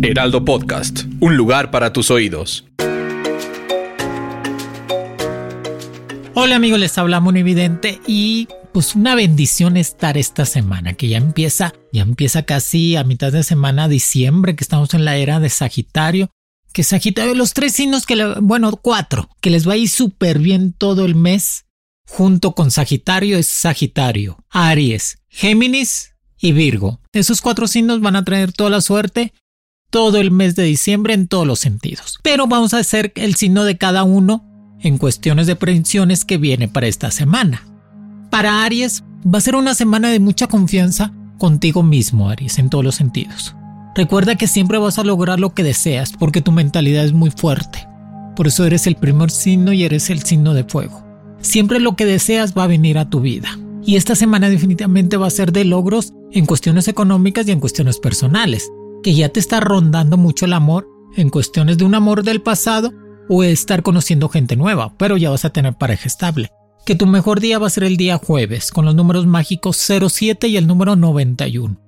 Heraldo Podcast, un lugar para tus oídos. Hola amigos, les habla Evidente y pues una bendición estar esta semana que ya empieza, ya empieza casi a mitad de semana diciembre que estamos en la era de Sagitario. Que Sagitario, los tres signos que, bueno, cuatro, que les va a ir súper bien todo el mes. Junto con Sagitario es Sagitario, Aries, Géminis y Virgo. Esos cuatro signos van a traer toda la suerte todo el mes de diciembre en todos los sentidos. Pero vamos a hacer el signo de cada uno en cuestiones de predicciones que viene para esta semana. Para Aries, va a ser una semana de mucha confianza contigo mismo, Aries, en todos los sentidos. Recuerda que siempre vas a lograr lo que deseas porque tu mentalidad es muy fuerte. Por eso eres el primer signo y eres el signo de fuego. Siempre lo que deseas va a venir a tu vida. Y esta semana definitivamente va a ser de logros en cuestiones económicas y en cuestiones personales, que ya te está rondando mucho el amor en cuestiones de un amor del pasado o estar conociendo gente nueva, pero ya vas a tener pareja estable. Que tu mejor día va a ser el día jueves, con los números mágicos 07 y el número 91.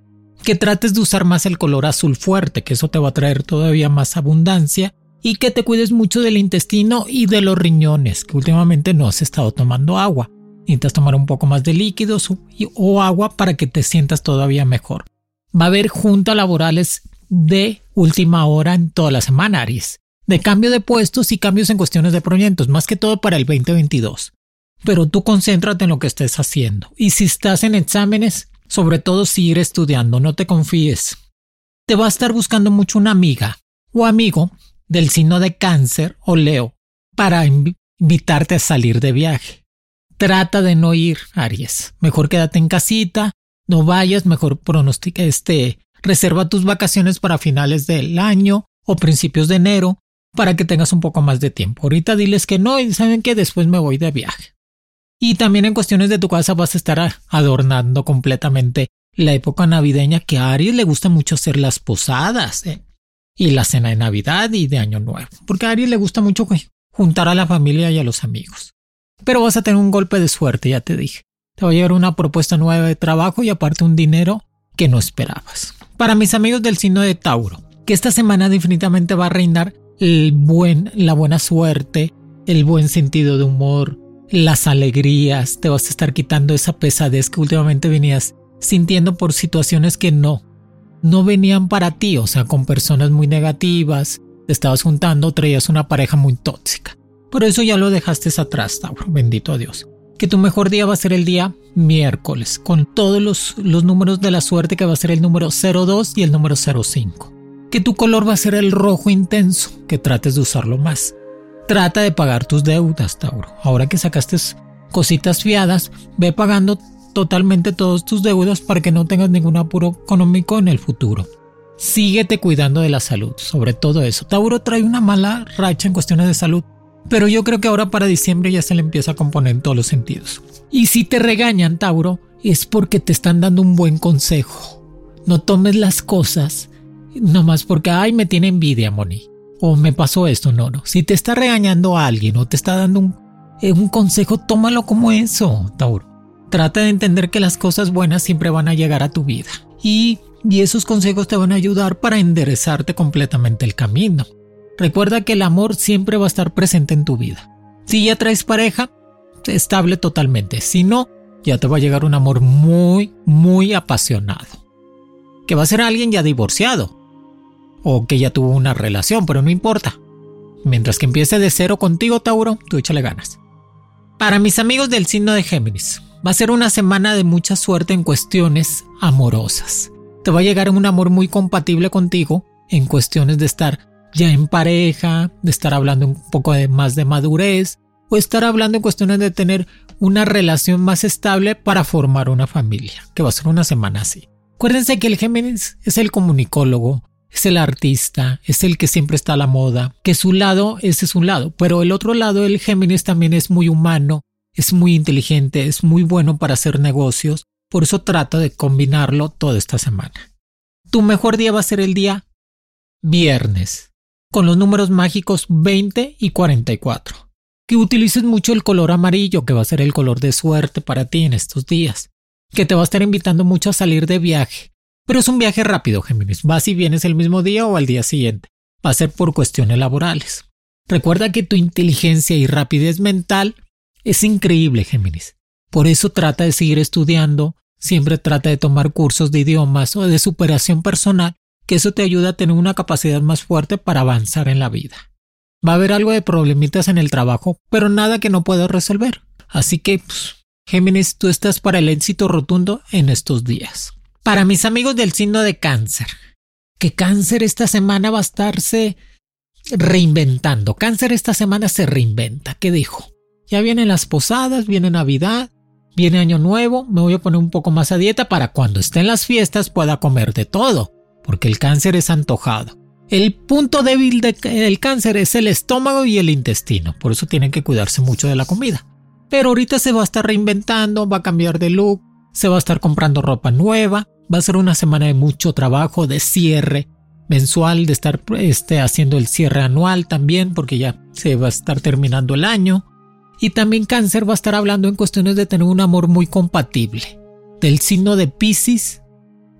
Que trates de usar más el color azul fuerte, que eso te va a traer todavía más abundancia. Y que te cuides mucho del intestino y de los riñones, que últimamente no has estado tomando agua. Necesitas tomar un poco más de líquidos o agua para que te sientas todavía mejor. Va a haber juntas laborales de última hora en toda la semana, Aries de cambio de puestos y cambios en cuestiones de proyectos, más que todo para el 2022. Pero tú concéntrate en lo que estés haciendo. Y si estás en exámenes, sobre todo seguir estudiando, no te confíes. Te va a estar buscando mucho una amiga o amigo del signo de cáncer o Leo para invitarte a salir de viaje. Trata de no ir, Aries. Mejor quédate en casita, no vayas, mejor pronostica este, reserva tus vacaciones para finales del año o principios de enero para que tengas un poco más de tiempo. Ahorita diles que no y saben que después me voy de viaje. Y también en cuestiones de tu casa vas a estar adornando completamente la época navideña que a Aries le gusta mucho hacer las posadas ¿eh? y la cena de Navidad y de Año Nuevo, porque a Aries le gusta mucho juntar a la familia y a los amigos. Pero vas a tener un golpe de suerte, ya te dije. Te va a llegar una propuesta nueva de trabajo y aparte un dinero que no esperabas. Para mis amigos del signo de Tauro, que esta semana definitivamente va a reinar el buen, la buena suerte, el buen sentido de humor, las alegrías, te vas a estar quitando esa pesadez que últimamente venías sintiendo por situaciones que no, no venían para ti, o sea, con personas muy negativas, te estabas juntando, traías una pareja muy tóxica. Por eso ya lo dejaste atrás, Tauro, bendito Dios. Que tu mejor día va a ser el día miércoles, con todos los, los números de la suerte que va a ser el número 02 y el número 05 que tu color va a ser el rojo intenso, que trates de usarlo más. Trata de pagar tus deudas, Tauro. Ahora que sacaste cositas fiadas, ve pagando totalmente todos tus deudas para que no tengas ningún apuro económico en el futuro. Síguete cuidando de la salud, sobre todo eso. Tauro trae una mala racha en cuestiones de salud, pero yo creo que ahora para diciembre ya se le empieza a componer en todos los sentidos. Y si te regañan, Tauro, es porque te están dando un buen consejo. No tomes las cosas no más porque, ay, me tiene envidia, Moni. O me pasó esto, no, no. Si te está regañando a alguien o te está dando un, eh, un consejo, tómalo como eso, Tauro. Trata de entender que las cosas buenas siempre van a llegar a tu vida. Y, y esos consejos te van a ayudar para enderezarte completamente el camino. Recuerda que el amor siempre va a estar presente en tu vida. Si ya traes pareja, estable totalmente. Si no, ya te va a llegar un amor muy, muy apasionado. Que va a ser alguien ya divorciado o que ya tuvo una relación, pero no importa. Mientras que empiece de cero contigo, Tauro, tú échale ganas. Para mis amigos del signo de Géminis, va a ser una semana de mucha suerte en cuestiones amorosas. Te va a llegar un amor muy compatible contigo en cuestiones de estar ya en pareja, de estar hablando un poco más de madurez, o estar hablando en cuestiones de tener una relación más estable para formar una familia, que va a ser una semana así. Acuérdense que el Géminis es el comunicólogo, es el artista, es el que siempre está a la moda, que su lado, ese es un lado, pero el otro lado, el Géminis también es muy humano, es muy inteligente, es muy bueno para hacer negocios, por eso trata de combinarlo toda esta semana. Tu mejor día va a ser el día viernes, con los números mágicos 20 y 44. Que utilices mucho el color amarillo, que va a ser el color de suerte para ti en estos días. Que te va a estar invitando mucho a salir de viaje. Pero es un viaje rápido, Géminis. Vas y vienes el mismo día o al día siguiente. Va a ser por cuestiones laborales. Recuerda que tu inteligencia y rapidez mental es increíble, Géminis. Por eso trata de seguir estudiando, siempre trata de tomar cursos de idiomas o de superación personal, que eso te ayuda a tener una capacidad más fuerte para avanzar en la vida. Va a haber algo de problemitas en el trabajo, pero nada que no puedas resolver. Así que, pues, Géminis, tú estás para el éxito rotundo en estos días. Para mis amigos del signo de cáncer, que cáncer esta semana va a estarse reinventando. Cáncer esta semana se reinventa. ¿Qué dijo? Ya vienen las posadas, viene Navidad, viene Año Nuevo, me voy a poner un poco más a dieta para cuando esté en las fiestas pueda comer de todo, porque el cáncer es antojado. El punto débil del cáncer es el estómago y el intestino, por eso tienen que cuidarse mucho de la comida. Pero ahorita se va a estar reinventando, va a cambiar de look, se va a estar comprando ropa nueva, va a ser una semana de mucho trabajo, de cierre mensual, de estar este, haciendo el cierre anual también, porque ya se va a estar terminando el año. Y también cáncer va a estar hablando en cuestiones de tener un amor muy compatible, del signo de Pisces,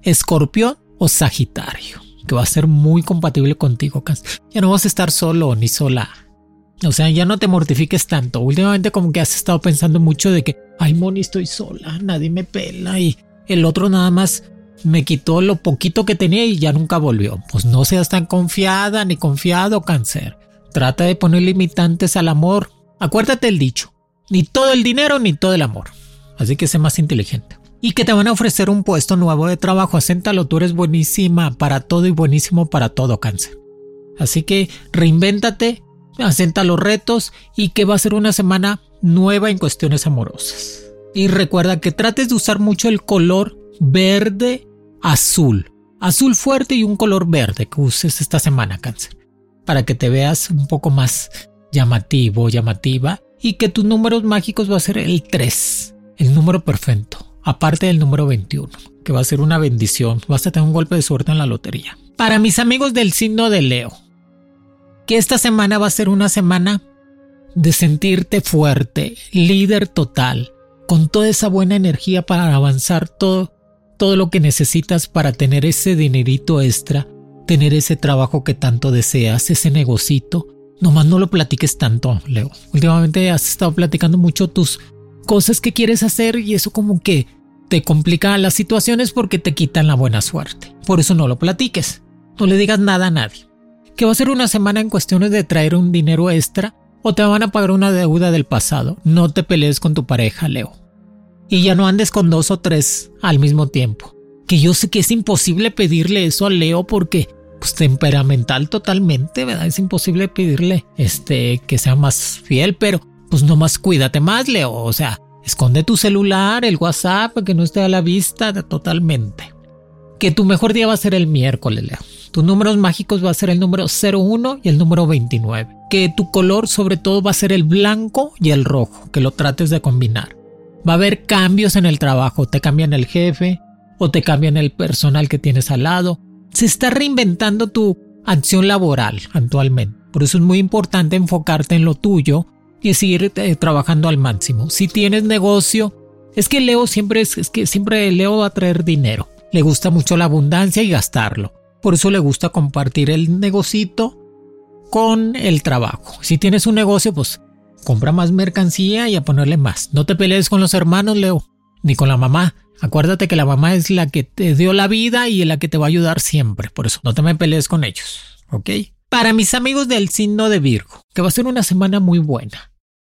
Escorpión o Sagitario, que va a ser muy compatible contigo, cáncer. Ya no vas a estar solo ni sola. O sea, ya no te mortifiques tanto. Últimamente como que has estado pensando mucho de que, ay, Moni, estoy sola, nadie me pela y el otro nada más me quitó lo poquito que tenía y ya nunca volvió. Pues no seas tan confiada ni confiado, cáncer. Trata de poner limitantes al amor Acuérdate el dicho, ni todo el dinero ni todo el amor. Así que sé más inteligente. Y que te van a ofrecer un puesto nuevo de trabajo. Acéntalo, tú eres buenísima para todo y buenísimo para todo cáncer. Así que reinvéntate, asenta los retos y que va a ser una semana nueva en cuestiones amorosas. Y recuerda que trates de usar mucho el color verde azul. Azul fuerte y un color verde que uses esta semana, cáncer. Para que te veas un poco más llamativo, llamativa, y que tus números mágicos va a ser el 3, el número perfecto, aparte del número 21, que va a ser una bendición, vas a tener un golpe de suerte en la lotería. Para mis amigos del signo de Leo, que esta semana va a ser una semana de sentirte fuerte, líder total, con toda esa buena energía para avanzar todo, todo lo que necesitas para tener ese dinerito extra, tener ese trabajo que tanto deseas, ese negocito Nomás no lo platiques tanto, Leo. Últimamente has estado platicando mucho tus cosas que quieres hacer y eso como que te complica las situaciones porque te quitan la buena suerte. Por eso no lo platiques. No le digas nada a nadie. Que va a ser una semana en cuestiones de traer un dinero extra o te van a pagar una deuda del pasado. No te pelees con tu pareja, Leo. Y ya no andes con dos o tres al mismo tiempo. Que yo sé que es imposible pedirle eso a Leo porque pues, temperamental totalmente, ¿verdad? Es imposible pedirle este que sea más fiel, pero pues nomás cuídate más, Leo. O sea, esconde tu celular, el WhatsApp, que no esté a la vista totalmente. Que tu mejor día va a ser el miércoles, Leo. Tus números mágicos va a ser el número 01 y el número 29. Que tu color sobre todo va a ser el blanco y el rojo, que lo trates de combinar. Va a haber cambios en el trabajo, te cambian el jefe o te cambian el personal que tienes al lado se está reinventando tu acción laboral actualmente. Por eso es muy importante enfocarte en lo tuyo y seguir eh, trabajando al máximo. Si tienes negocio, es que Leo siempre es, que siempre Leo va a traer dinero. Le gusta mucho la abundancia y gastarlo. Por eso le gusta compartir el negocito con el trabajo. Si tienes un negocio, pues compra más mercancía y a ponerle más. No te pelees con los hermanos, Leo, ni con la mamá. Acuérdate que la mamá es la que te dio la vida y la que te va a ayudar siempre. Por eso no te me pelees con ellos. ¿Ok? Para mis amigos del signo de Virgo, que va a ser una semana muy buena.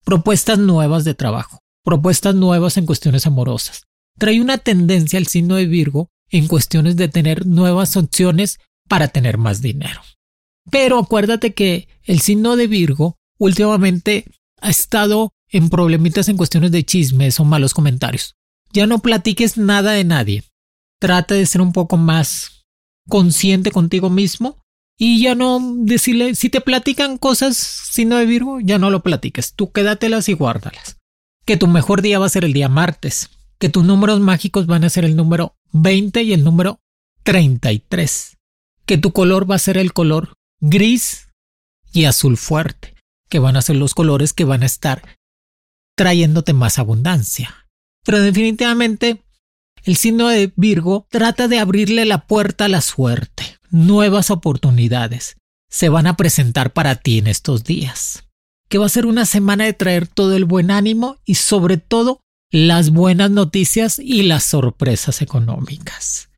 Propuestas nuevas de trabajo. Propuestas nuevas en cuestiones amorosas. Trae una tendencia al signo de Virgo en cuestiones de tener nuevas opciones para tener más dinero. Pero acuérdate que el signo de Virgo últimamente ha estado en problemitas en cuestiones de chismes o malos comentarios. Ya no platiques nada de nadie. Trata de ser un poco más consciente contigo mismo y ya no decirle, si te platican cosas sino de Virgo, ya no lo platiques, tú quédatelas y guárdalas. Que tu mejor día va a ser el día martes, que tus números mágicos van a ser el número 20 y el número 33, que tu color va a ser el color gris y azul fuerte, que van a ser los colores que van a estar trayéndote más abundancia. Pero definitivamente el signo de Virgo trata de abrirle la puerta a la suerte. Nuevas oportunidades se van a presentar para ti en estos días. Que va a ser una semana de traer todo el buen ánimo y sobre todo las buenas noticias y las sorpresas económicas.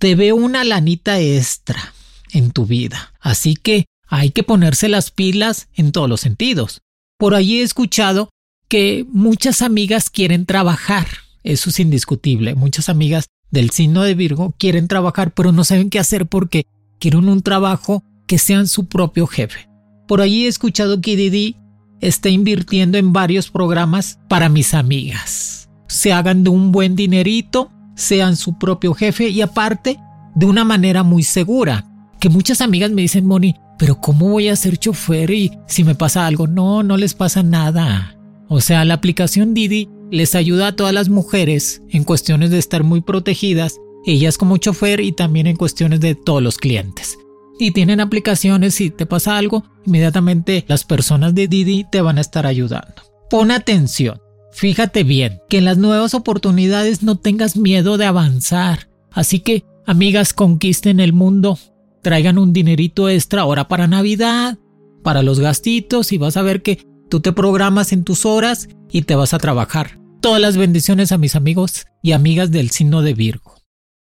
Te veo una lanita extra en tu vida, así que hay que ponerse las pilas en todos los sentidos. Por allí he escuchado que muchas amigas quieren trabajar eso es indiscutible. Muchas amigas del signo de Virgo quieren trabajar, pero no saben qué hacer porque quieren un trabajo que sean su propio jefe. Por allí he escuchado que Didi está invirtiendo en varios programas para mis amigas. Se hagan de un buen dinerito, sean su propio jefe y aparte de una manera muy segura. Que muchas amigas me dicen, Moni, pero ¿cómo voy a ser chofer y si me pasa algo? No, no les pasa nada. O sea, la aplicación Didi les ayuda a todas las mujeres en cuestiones de estar muy protegidas, ellas como chofer y también en cuestiones de todos los clientes. Y tienen aplicaciones, si te pasa algo, inmediatamente las personas de Didi te van a estar ayudando. Pon atención, fíjate bien, que en las nuevas oportunidades no tengas miedo de avanzar. Así que, amigas, conquisten el mundo, traigan un dinerito extra ahora para Navidad, para los gastitos y vas a ver que tú te programas en tus horas y te vas a trabajar todas las bendiciones a mis amigos y amigas del signo de Virgo.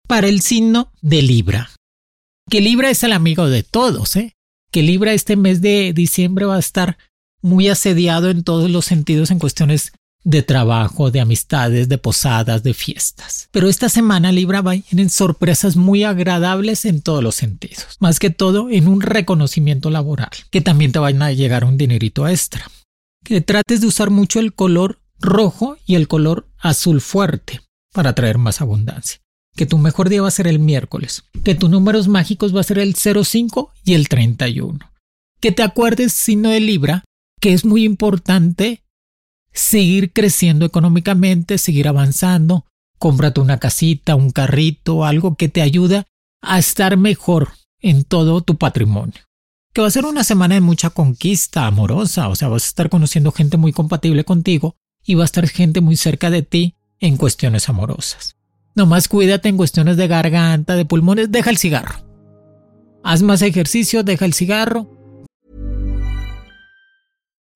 Para el signo de Libra. Que Libra es el amigo de todos, ¿eh? Que Libra este mes de diciembre va a estar muy asediado en todos los sentidos en cuestiones de trabajo, de amistades, de posadas, de fiestas. Pero esta semana Libra va en sorpresas muy agradables en todos los sentidos. Más que todo en un reconocimiento laboral, que también te van a llegar un dinerito extra. Que trates de usar mucho el color rojo y el color azul fuerte para traer más abundancia. Que tu mejor día va a ser el miércoles. Que tus números mágicos va a ser el 05 y el 31. Que te acuerdes, signo de Libra, que es muy importante seguir creciendo económicamente, seguir avanzando. Cómprate una casita, un carrito, algo que te ayude a estar mejor en todo tu patrimonio. Que va a ser una semana de mucha conquista amorosa, o sea, vas a estar conociendo gente muy compatible contigo y va a estar gente muy cerca de ti en cuestiones amorosas. Nomás cuídate en cuestiones de garganta, de pulmones, deja el cigarro. Haz más ejercicio, deja el cigarro.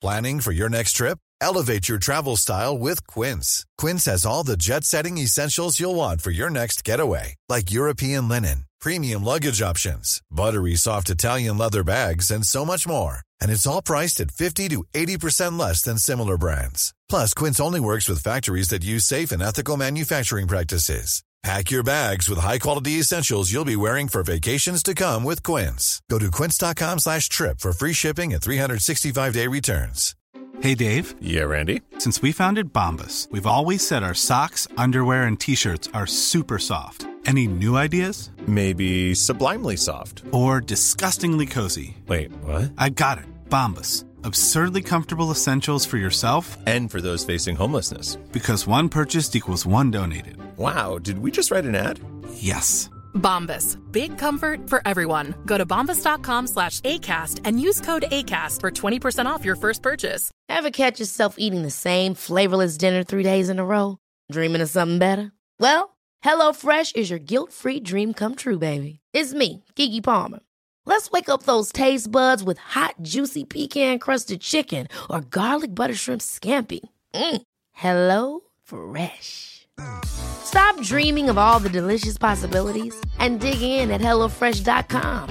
Planning for your next trip? Elevate your travel style with Quince. Quince has all the jet-setting essentials you'll want for your next getaway, like European linen, premium luggage options, buttery soft Italian leather bags, and so much more. And it's all priced at 50 to 80% less than similar brands. Plus, Quince only works with factories that use safe and ethical manufacturing practices. Pack your bags with high-quality essentials you'll be wearing for vacations to come with Quince. Go to quince.com slash trip for free shipping and 365-day returns. Hey, Dave. Yeah, Randy. Since we founded Bombus, we've always said our socks, underwear, and T-shirts are super soft. Any new ideas? Maybe sublimely soft. Or disgustingly cozy. Wait, what? I got it. Bombus. Absurdly comfortable essentials for yourself And for those facing homelessness. because one purchased equals one donated. Wow, did we just write an ad? Yes. Bombas. Big comfort for everyone. Go to bombas.com slash ACAST and use code ACAST for 20% off your first purchase. Ever catch yourself eating the same flavorless dinner three days in a row? Dreaming of something better? Well, HelloFresh is your guilt-free dream come true, baby. It's me, Kiki Palmer. Let's wake up those taste buds with hot, juicy pecan-crusted chicken or garlic butter shrimp scampi. Mm. Hello Fresh. Stop dreaming of all the delicious possibilities and dig in at HelloFresh.com.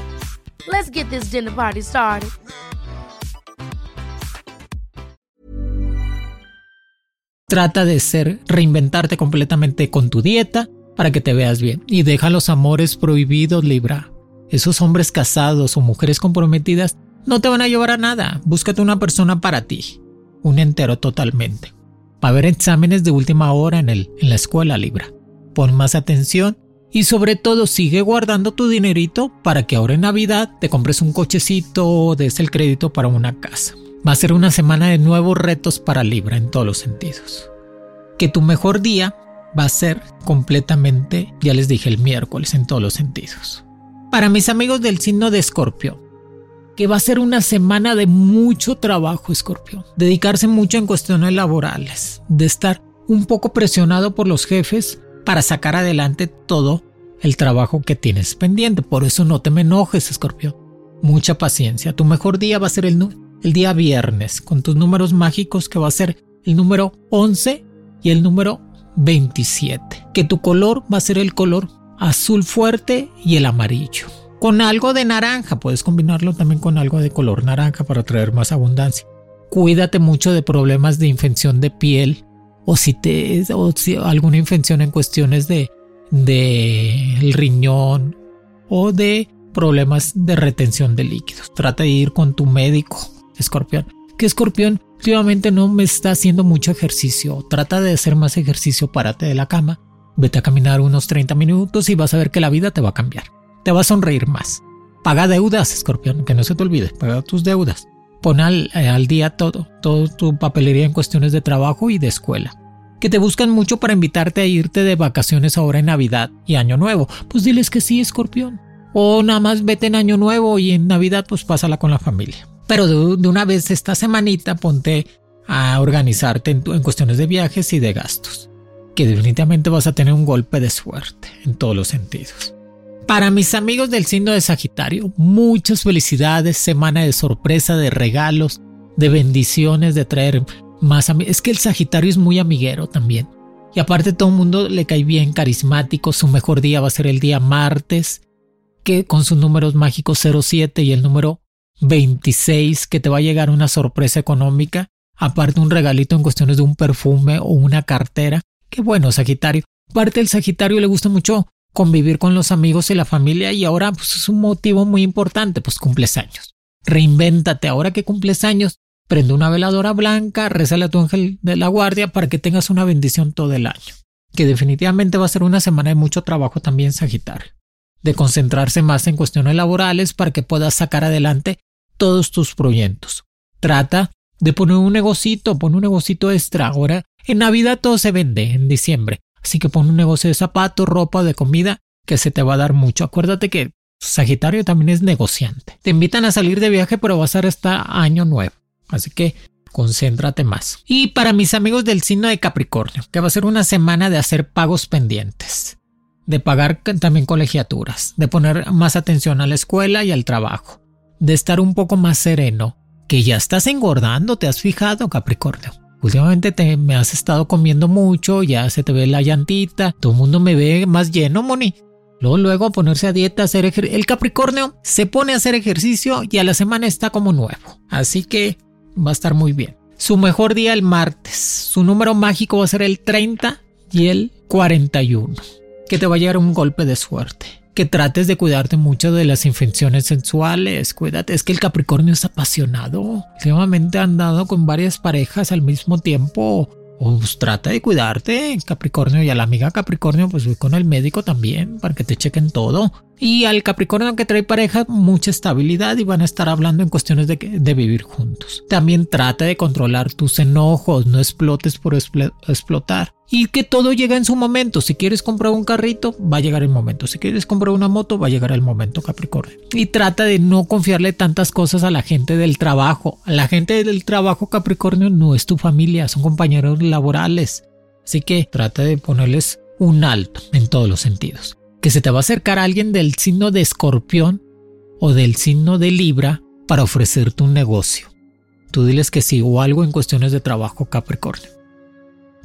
Let's get this dinner party started. Trata de ser, reinventarte completamente con tu dieta para que te veas bien. Y deja los amores prohibidos, Libra. Esos hombres casados o mujeres comprometidas no te van a llevar a nada. Búscate una persona para ti. un entero totalmente. Va a haber exámenes de última hora en, el, en la escuela Libra. Pon más atención y sobre todo sigue guardando tu dinerito para que ahora en Navidad te compres un cochecito o des el crédito para una casa. Va a ser una semana de nuevos retos para Libra en todos los sentidos. Que tu mejor día va a ser completamente, ya les dije, el miércoles en todos los sentidos. Para mis amigos del signo de Escorpio, que va a ser una semana de mucho trabajo, Escorpio. Dedicarse mucho en cuestiones laborales, de estar un poco presionado por los jefes para sacar adelante todo el trabajo que tienes pendiente. Por eso no te me enojes, Escorpio. Mucha paciencia. Tu mejor día va a ser el, el día viernes, con tus números mágicos que va a ser el número 11 y el número 27. Que tu color va a ser el color azul fuerte y el amarillo con algo de naranja. Puedes combinarlo también con algo de color naranja para traer más abundancia. Cuídate mucho de problemas de infección de piel o si te o si alguna infección en cuestiones de de el riñón o de problemas de retención de líquidos. Trata de ir con tu médico, escorpión. Que escorpión últimamente no me está haciendo mucho ejercicio. Trata de hacer más ejercicio, párate de la cama, vete a caminar unos 30 minutos y vas a ver que la vida te va a cambiar te va a sonreír más. Paga deudas, escorpión, que no se te olvide, paga tus deudas. Pon al, eh, al día todo, todo tu papelería en cuestiones de trabajo y de escuela. Que te buscan mucho para invitarte a irte de vacaciones ahora en Navidad y Año Nuevo. Pues diles que sí, escorpión. O nada más vete en Año Nuevo y en Navidad pues pásala con la familia. Pero de, una vez esta semanita ponte a organizarte en cuestiones de viajes y de gastos. Que definitivamente vas a tener un golpe de suerte en todos los sentidos. Para mis amigos del signo de Sagitario, muchas felicidades, semana de sorpresa, de regalos, de bendiciones, de traer más amigos. Es que el Sagitario es muy amiguero también. Y aparte todo el mundo le cae bien, carismático, su mejor día va a ser el día martes, que con sus números mágicos 07 y el número 26, que te va a llegar una sorpresa económica, aparte un regalito en cuestiones de un perfume o una cartera. Qué bueno, Sagitario. Aparte el Sagitario le gusta mucho convivir con los amigos y la familia y ahora pues es un motivo muy importante, pues cumples años. Reinvéntate, ahora que cumples años, prende una veladora blanca, rezale a tu ángel de la guardia para que tengas una bendición todo el año. Que definitivamente va a ser una semana de mucho trabajo también Sagitario. De concentrarse más en cuestiones laborales para que puedas sacar adelante todos tus proyectos. Trata de poner un negocito, pon un negocito extra. Ahora, en Navidad todo se vende, en diciembre. Así que pon un negocio de zapatos, ropa, de comida, que se te va a dar mucho. Acuérdate que Sagitario también es negociante. Te invitan a salir de viaje, pero va a hasta año nuevo. Así que concéntrate más. Y para mis amigos del signo de Capricornio, que va a ser una semana de hacer pagos pendientes, de pagar también colegiaturas, de poner más atención a la escuela y al trabajo, de estar un poco más sereno, que ya estás engordando, ¿te has fijado, Capricornio? Últimamente te, me has estado comiendo mucho, ya se te ve la llantita, todo el mundo me ve más lleno, Moni. Luego, luego a ponerse a dieta, hacer ejercicio. El Capricornio se pone a hacer ejercicio y a la semana está como nuevo. Así que va a estar muy bien. Su mejor día el martes. Su número mágico va a ser el 30 y el 41. Que te va a llegar un golpe de suerte que trates de cuidarte mucho de las infecciones sensuales. Cuídate, es que el Capricornio es apasionado. Últimamente ha andado con varias parejas al mismo tiempo. Pues trata de cuidarte, Capricornio, y a la amiga Capricornio, pues voy con el médico también para que te chequen todo. Y al Capricornio que trae pareja, mucha estabilidad y van a estar hablando en cuestiones de, vivir juntos. También trata de controlar tus enojos, no explotes por explotar y que todo llega en su momento. Si quieres comprar un carrito, va a llegar el momento. Si quieres comprar una moto, va a llegar el momento, Capricornio. Y trata de no confiarle tantas cosas a la gente del trabajo. La gente del trabajo, Capricornio, no es tu familia, son compañeros laborales. Así que trata de ponerles un alto en todos los sentidos. Que se te va a acercar alguien del signo de escorpión o del signo de libra para ofrecerte un negocio. Tú diles que sí o algo en cuestiones de trabajo, Capricornio.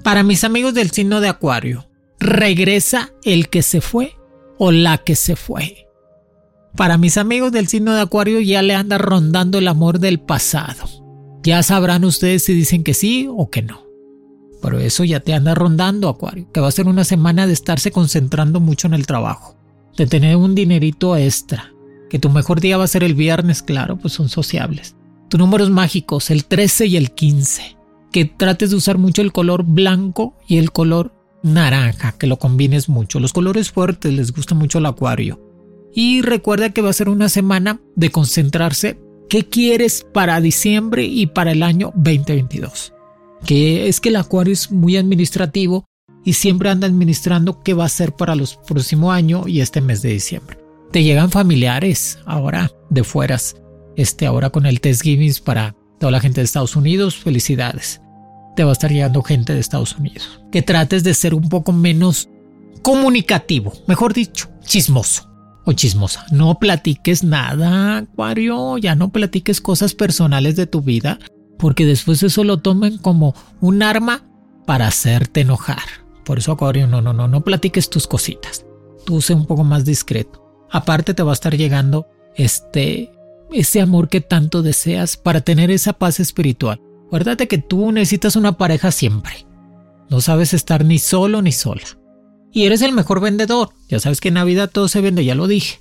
Para mis amigos del signo de Acuario, regresa el que se fue o la que se fue. Para mis amigos del signo de Acuario ya le anda rondando el amor del pasado. Ya sabrán ustedes si dicen que sí o que no. Pero eso ya te anda rondando, Acuario, que va a ser una semana de estarse concentrando mucho en el trabajo, de tener un dinerito extra, que tu mejor día va a ser el viernes, claro, pues son sociables. Tus números mágicos, el 13 y el 15 que trates de usar mucho el color blanco y el color naranja, que lo combines mucho. Los colores fuertes les gusta mucho el acuario. Y recuerda que va a ser una semana de concentrarse qué quieres para diciembre y para el año 2022. Que es que el acuario es muy administrativo y siempre anda administrando qué va a ser para los próximo año y este mes de diciembre. Te llegan familiares ahora de fueras, este ahora con el Thanksgiving para toda la gente de Estados Unidos, felicidades. Te va a estar llegando gente de Estados Unidos. Que trates de ser un poco menos comunicativo, mejor dicho, chismoso o chismosa. No platiques nada, Acuario, ya no platiques cosas personales de tu vida, porque después eso lo tomen como un arma para hacerte enojar. Por eso, Acuario, no, no, no, no platiques tus cositas. Tú sé un poco más discreto. Aparte te va a estar llegando este ese amor que tanto deseas para tener esa paz espiritual. Acuérdate que tú necesitas una pareja siempre. No sabes estar ni solo ni sola y eres el mejor vendedor. Ya sabes que en Navidad todo se vende, ya lo dije.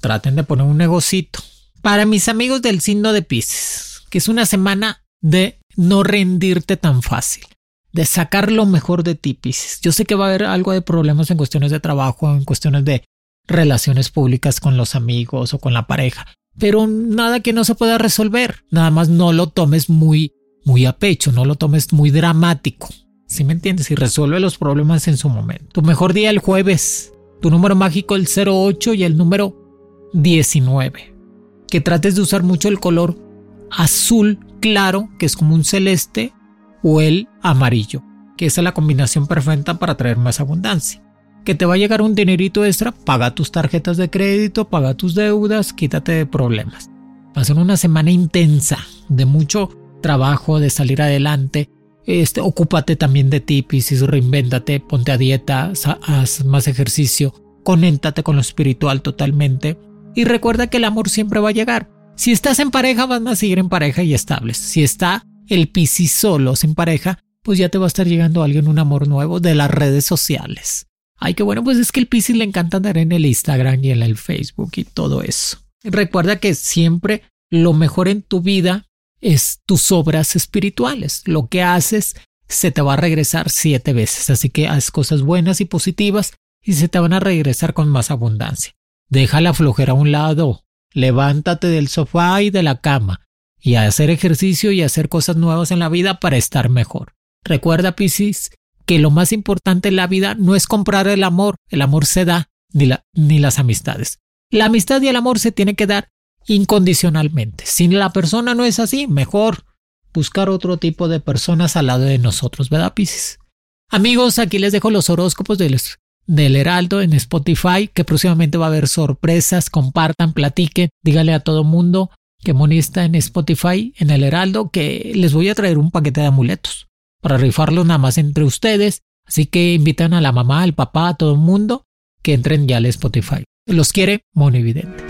Traten de poner un negocito. Para mis amigos del signo de Pisces, que es una semana de no rendirte tan fácil, de sacar lo mejor de ti, Pisces. Yo sé que va a haber algo de problemas en cuestiones de trabajo, en cuestiones de relaciones públicas con los amigos o con la pareja, pero nada que no se pueda resolver. Nada más no lo tomes muy, muy a pecho, no lo tomes muy dramático. Si me entiendes? Y resuelve los problemas en su momento. Tu mejor día el jueves. Tu número mágico el 08 y el número 19. Que trates de usar mucho el color azul claro, que es como un celeste, o el amarillo, que es la combinación perfecta para traer más abundancia. Que te va a llegar un dinerito extra, paga tus tarjetas de crédito, paga tus deudas, quítate de problemas. Va a ser una semana intensa, de mucho trabajo, de salir adelante, este, ocúpate también de ti, Piscis, reinvéntate, ponte a dieta, haz más ejercicio, conéntate con lo espiritual totalmente y recuerda que el amor siempre va a llegar. Si estás en pareja, van a seguir en pareja y estables. Si está el Piscis solo, sin pareja, pues ya te va a estar llegando alguien un amor nuevo de las redes sociales. Ay, qué bueno, pues es que el Piscis le encanta andar en el Instagram y en el Facebook y todo eso. Recuerda que siempre lo mejor en tu vida es tus obras espirituales. Lo que haces se te va a regresar siete veces, así que haz cosas buenas y positivas y se te van a regresar con más abundancia. Deja la flojera a un lado, levántate del sofá y de la cama y a hacer ejercicio y hacer cosas nuevas en la vida para estar mejor. Recuerda, Piscis, que lo más importante en la vida no es comprar el amor, el amor se da, ni, las amistades. La amistad y el amor se tiene que dar incondicionalmente. Si la persona no es así, mejor buscar otro tipo de personas al lado de nosotros, ¿verdad, Pisces? Amigos, aquí les dejo los horóscopos del, del Heraldo en Spotify, que próximamente va a haber sorpresas, compartan, platiquen, dígale a todo mundo que monista en Spotify, en el Heraldo, que les voy a traer un paquete de amuletos para rifarlo nada más entre ustedes, así que invitan a la mamá, al papá, a todo el mundo que entren ya al Spotify. Los quiere Monividente.